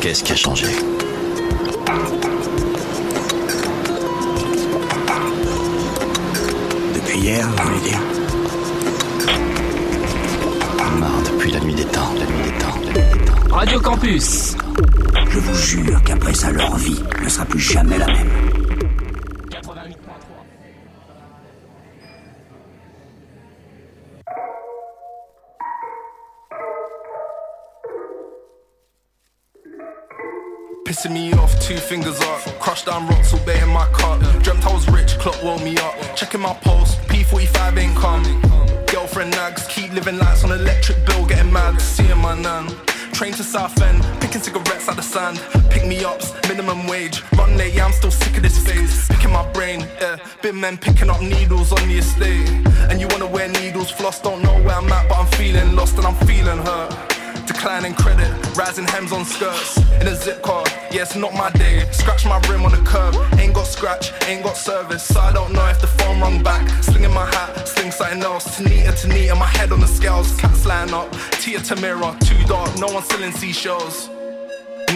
Qu'est-ce qui a changé Depuis hier, vous voulez dire Marre depuis la nuit des temps, la nuit des temps, la nuit des temps. Radio Campus. Je vous jure qu'après ça, leur vie ne sera plus jamais la même. Pissing me off, two fingers up. Crushed down rocks, all bay in my cup. Dreamt I was rich, clock woke me up. Checking my pulse, P45 ain't come. Girlfriend nags, keep living lights on electric bill, getting mad. Seeing my nan. Train to Southend, picking cigarettes out the sand. Pick me ups, minimum wage. Run late, yeah, I'm still sick of this phase. Picking my brain, yeah. Big men picking up needles on the estate. And you wanna wear needles, floss, don't know where I'm at, but I'm feeling lost and I'm feeling hurt. Declining credit, rising hems on skirts in a zip car. Yeah, it's not my day. Scratch my rim on the curb. Ain't got scratch, ain't got service. So I don't know if the phone rung back. Slinging my hat, sling something else. Tanita, Tanita, my head on the scales. Cats line up. Tia Tamira, too dark. No one selling seashells.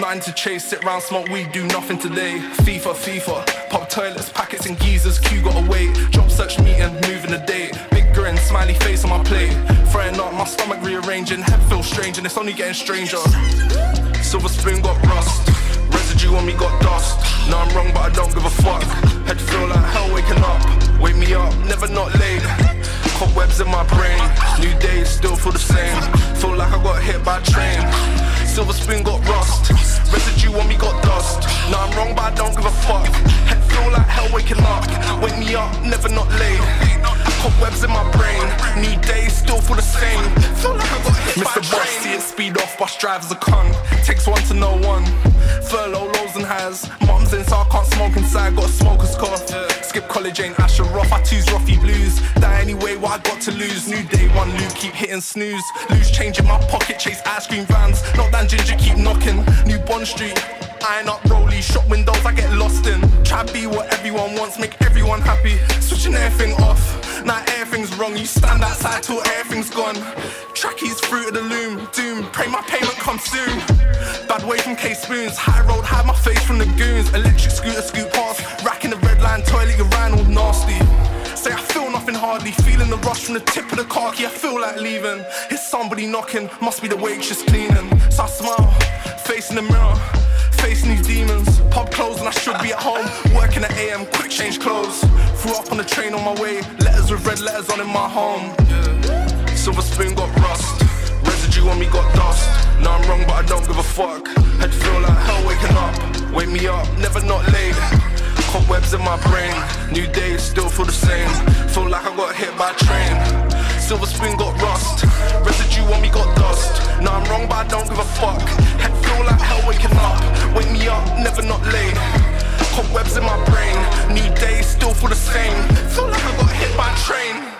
Nine to chase, sit round, smoke weed, do nothing today. FIFA, FIFA, pop toilets, packets and geezers, queue gotta wait. Job search meeting, moving the date. Big grin, smiley face on my plate. Throwing up, my stomach rearranging, head feels strange and it's only getting stranger. Silver spoon got rust, residue on me got dust. No, I'm wrong, but I don't give a fuck. Head feel like hell waking up. Wake me up, never not late. Cobwebs in my brain, new days still feel the same. Feel like I got hit by a train. Silver spoon got rust. Residue on me got dust. No, I'm wrong, but I don't give a fuck. Head feel like hell waking up. Wake me up, never not late. Cobwebs in my brain. Need days still feel the same. Feel like I got hit Mr. by a train. Boss, see it speed off. Bus drivers a cunt. Takes one to know one. Furlough lows and highs. Moms in, so I can't smoke inside. Got a smoker's cough. Skip college, ain't Asher rough. I choose roughy blues. Die anyway, what I got to lose. New day, one loop, keep hitting snooze. Lose change in my pocket, chase ice cream vans. Not that ginger, keep knocking. New Bond Street. Iron up rolly, shop windows, I get lost in. Try be what everyone wants, make everyone happy. Switching everything off, now everything's wrong. You stand outside till everything's gone. Trackies through to the loom, doom. Pray my payment comes soon. Bad way from K spoons, high road, hide my face from the goons. Electric scooter, scoot past, racking the red line, toilet, you all nasty. Say I feel nothing hardly, feeling the rush from the tip of the car key. I feel like leaving. Here's somebody knocking, must be the waitress cleaning. So I smile, facing the mirror facing these demons. Pub closed and I should be at home. Working at AM, quick change clothes. Threw up on the train on my way. Letters with red letters on in my home. Silver spoon got rust. Residue on me got dust. No, I'm wrong, but I don't give a fuck. Head feel like hell waking up. Wake me up, never not late. Cobwebs in my brain. New days still feel the same. Feel like I got hit by a train. Silver spoon got rust. Residue on me got dust. No, I'm wrong, but I don't give a fuck. Head feel like hell waking up. Wake me up, never not late. Cobwebs in my brain. New days still feel the same. Feel like I got hit by a train.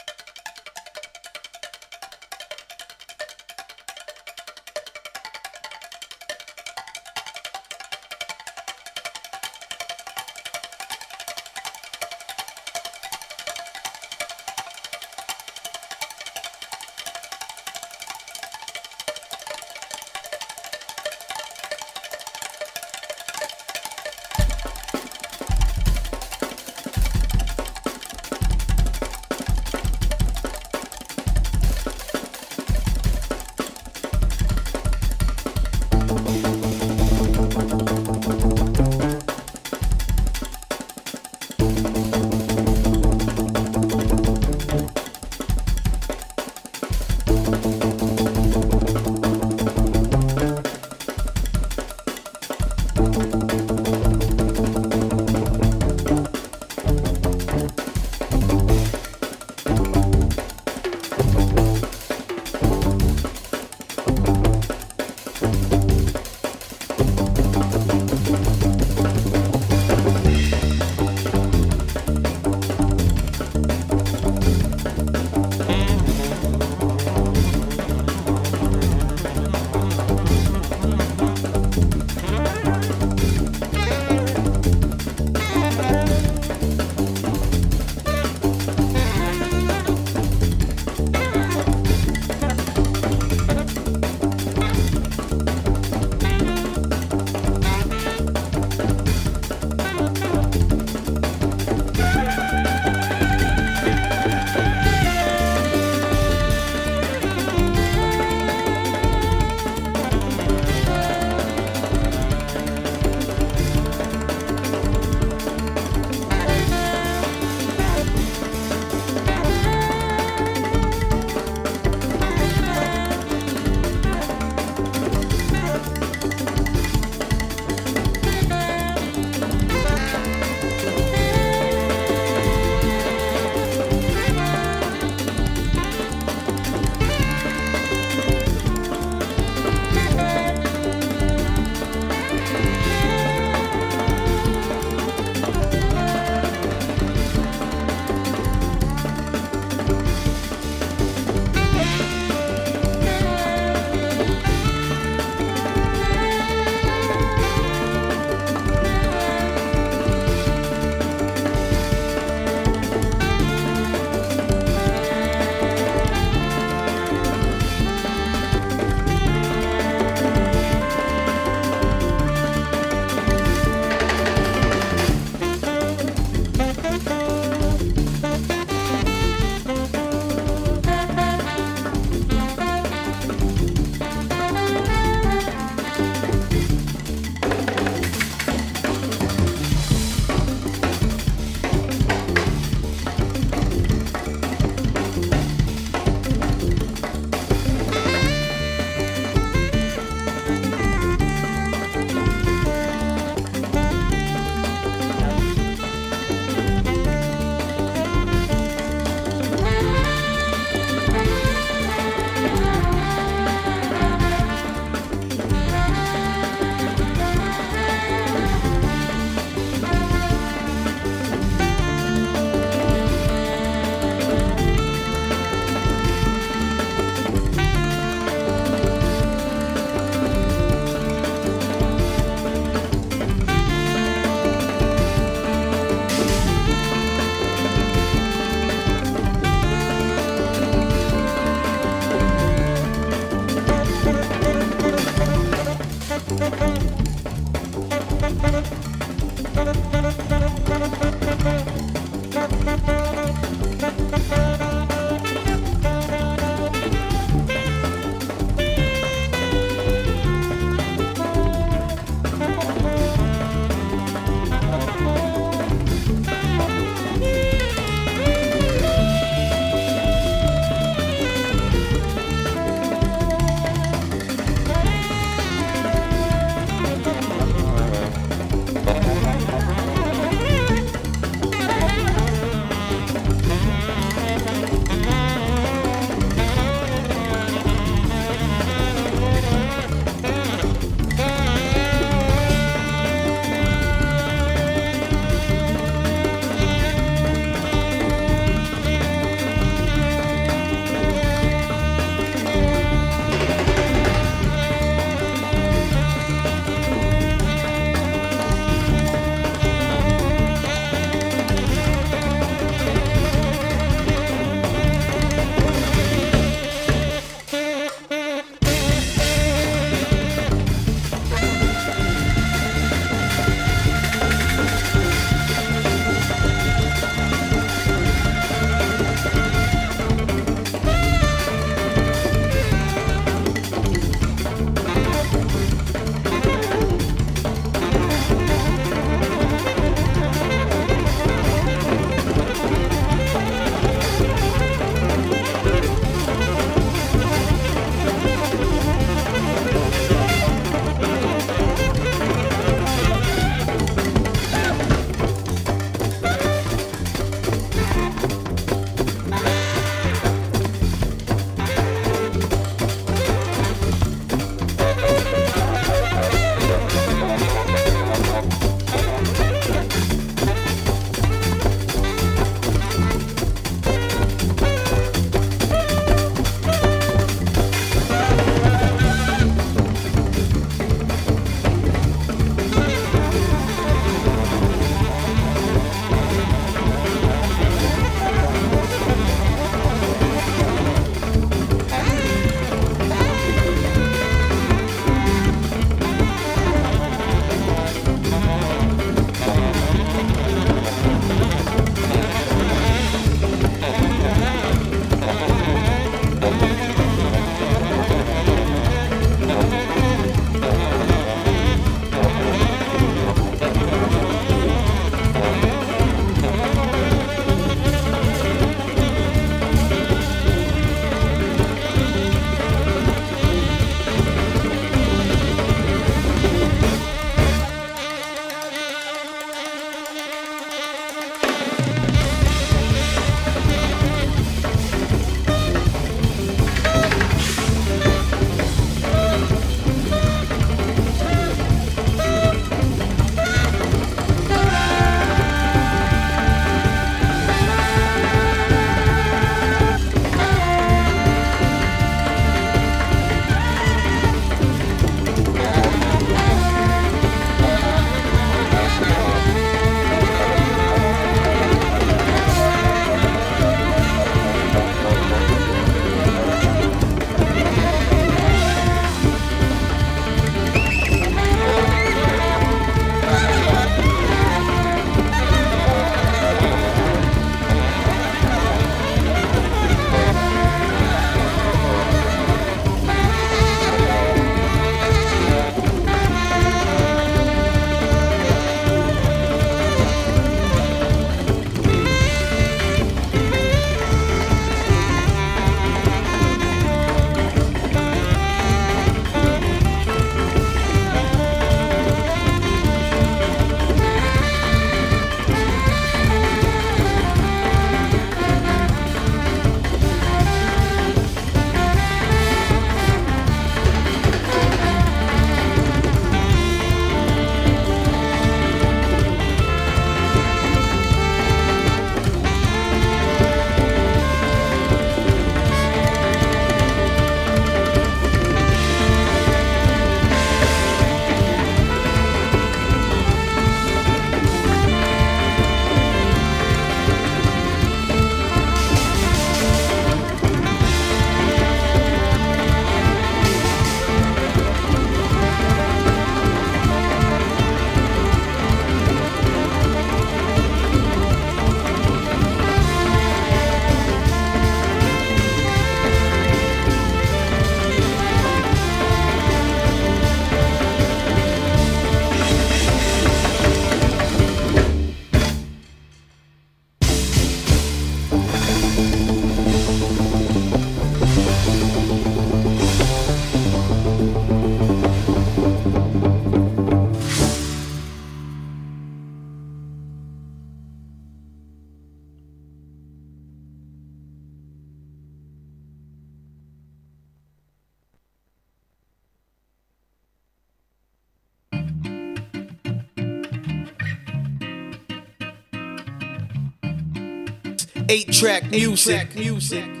Eight track music. music.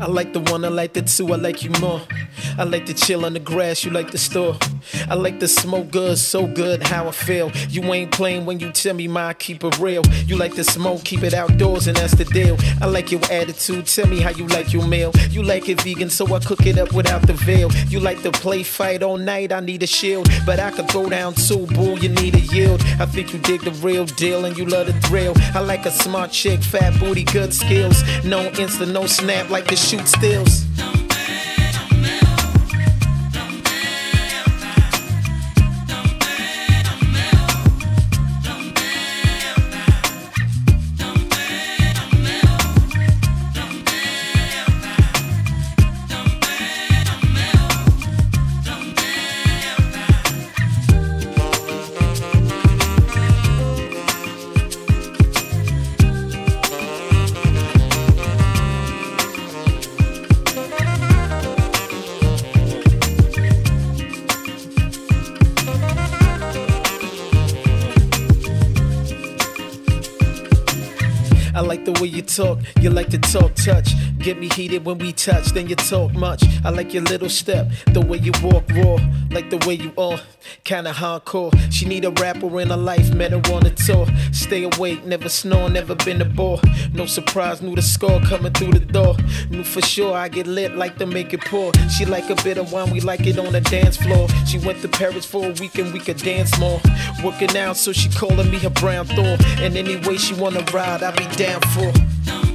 I like the one, I like the two, I like you more. I like to chill on the grass, you like the store. I like to smoke good, so good, how I feel. You ain't playing when you tell me my keep it real. You like to smoke, keep it outdoors, and that's the deal. I like your attitude, tell me how you like your meal. You like it vegan, so I cook it up without the veil. You like to play fight all night, I need a shield. But I could throw down too, boo, you need a yield. I think you dig the real deal, and you love the thrill. I like a smart chick, fat booty, good skills. No insta, no snap like the shoot stills. Get me heated when we touch, then you talk much. I like your little step, the way you walk raw, like the way you are, kinda hardcore. She need a rapper in her life, met her on a tour. Stay awake, never snore, never been a bore. No surprise, knew the score coming through the door. Knew for sure I get lit like to make it pour. She like a bit of wine, we like it on the dance floor. She went to Paris for a week and we could dance more. Working out, so she calling me her brown thorn. And any way she wanna ride, I be down for.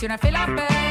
Grazie, una felà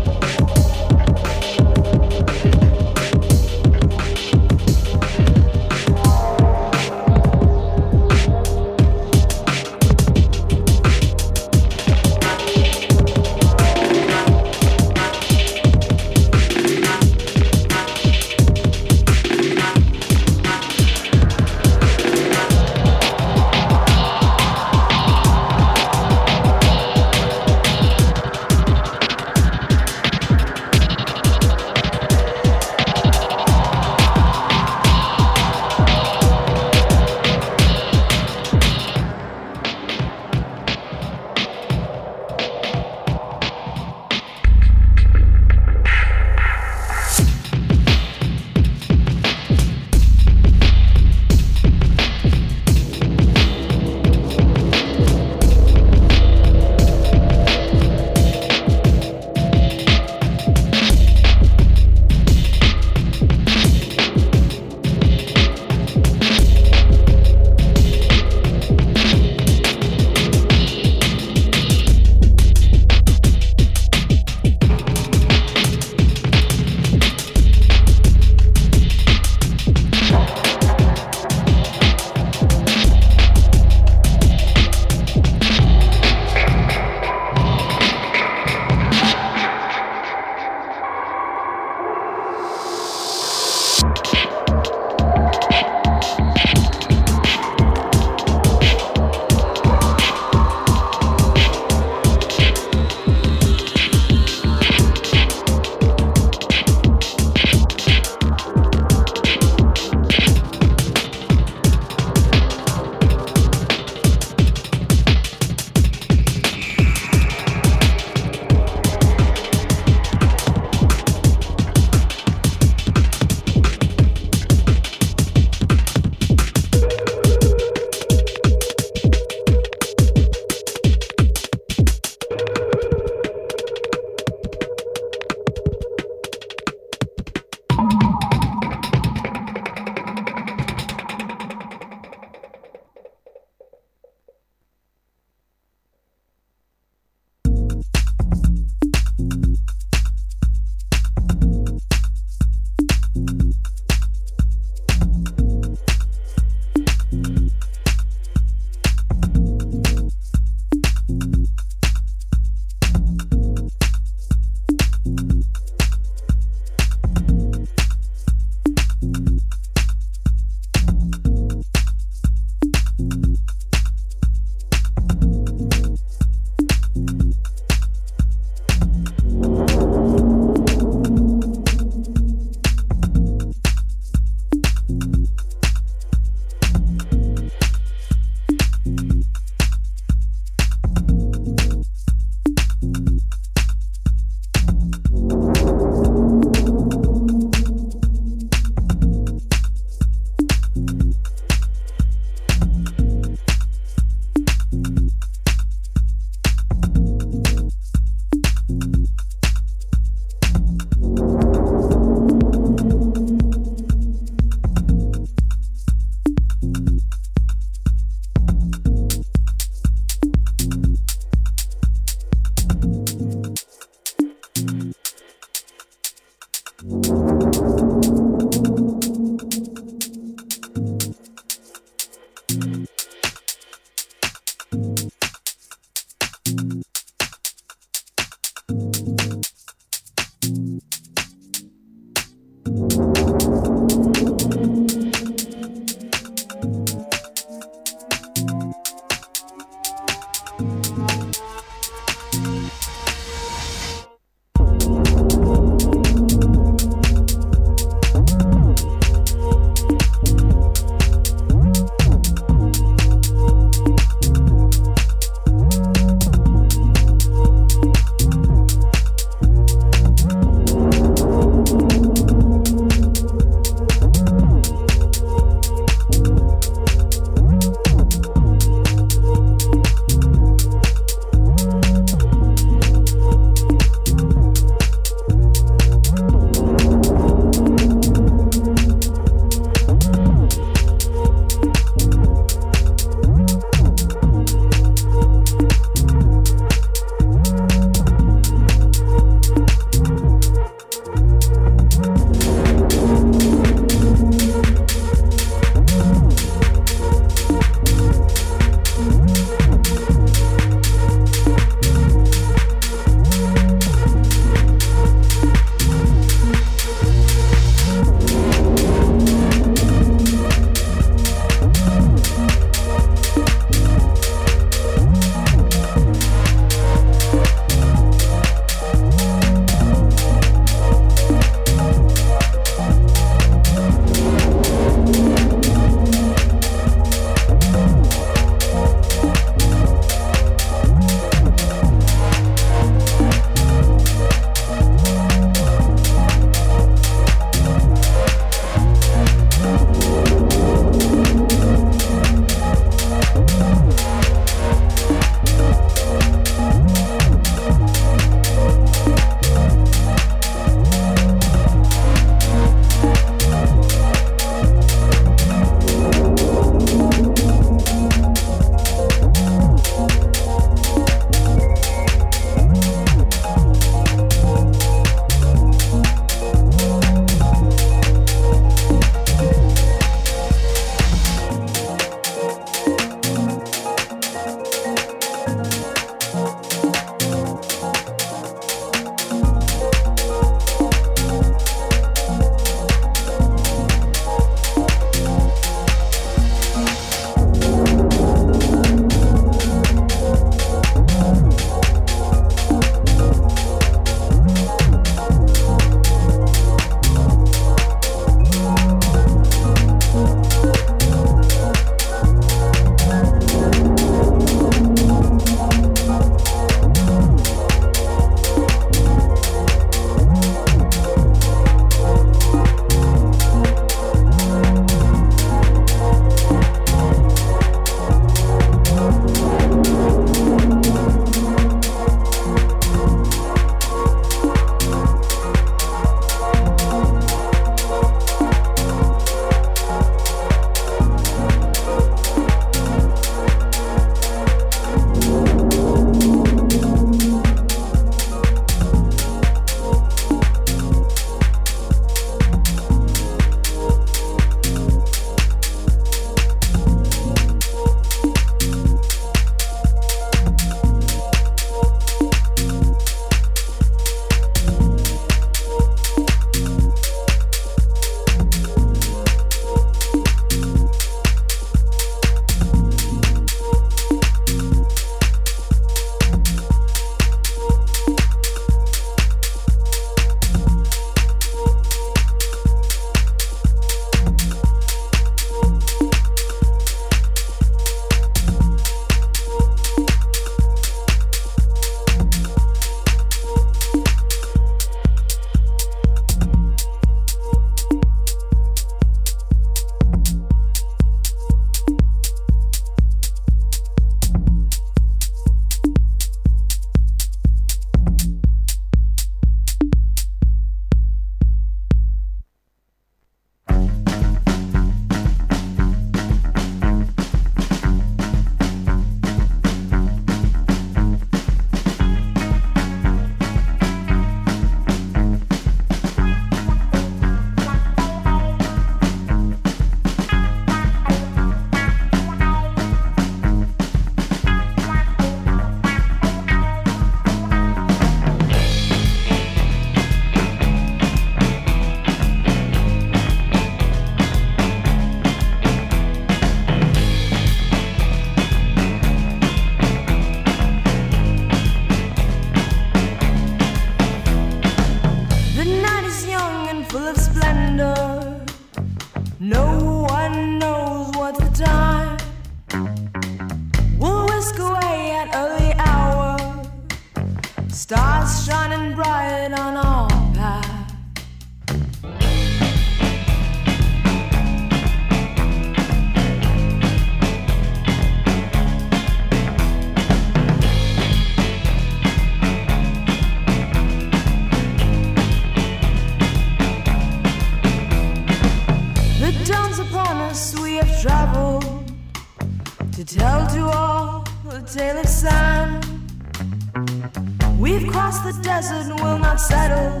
desert will not settle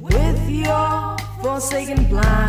with your forsaken plan.